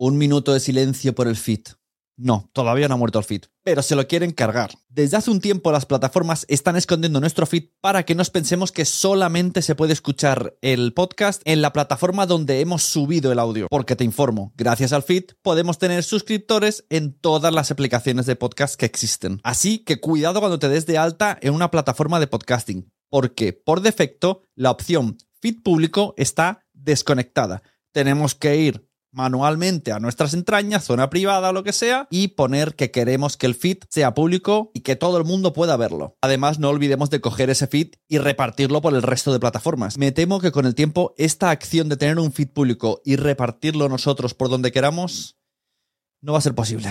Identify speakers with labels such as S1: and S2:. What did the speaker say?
S1: Un minuto de silencio por el feed. No, todavía no ha muerto el feed, pero se lo quieren cargar. Desde hace un tiempo las plataformas están escondiendo nuestro feed para que nos pensemos que solamente se puede escuchar el podcast en la plataforma donde hemos subido el audio. Porque te informo, gracias al feed podemos tener suscriptores en todas las aplicaciones de podcast que existen. Así que cuidado cuando te des de alta en una plataforma de podcasting, porque por defecto la opción feed público está desconectada. Tenemos que ir manualmente a nuestras entrañas, zona privada o lo que sea, y poner que queremos que el feed sea público y que todo el mundo pueda verlo. Además, no olvidemos de coger ese feed y repartirlo por el resto de plataformas. Me temo que con el tiempo esta acción de tener un feed público y repartirlo nosotros por donde queramos no va a ser posible.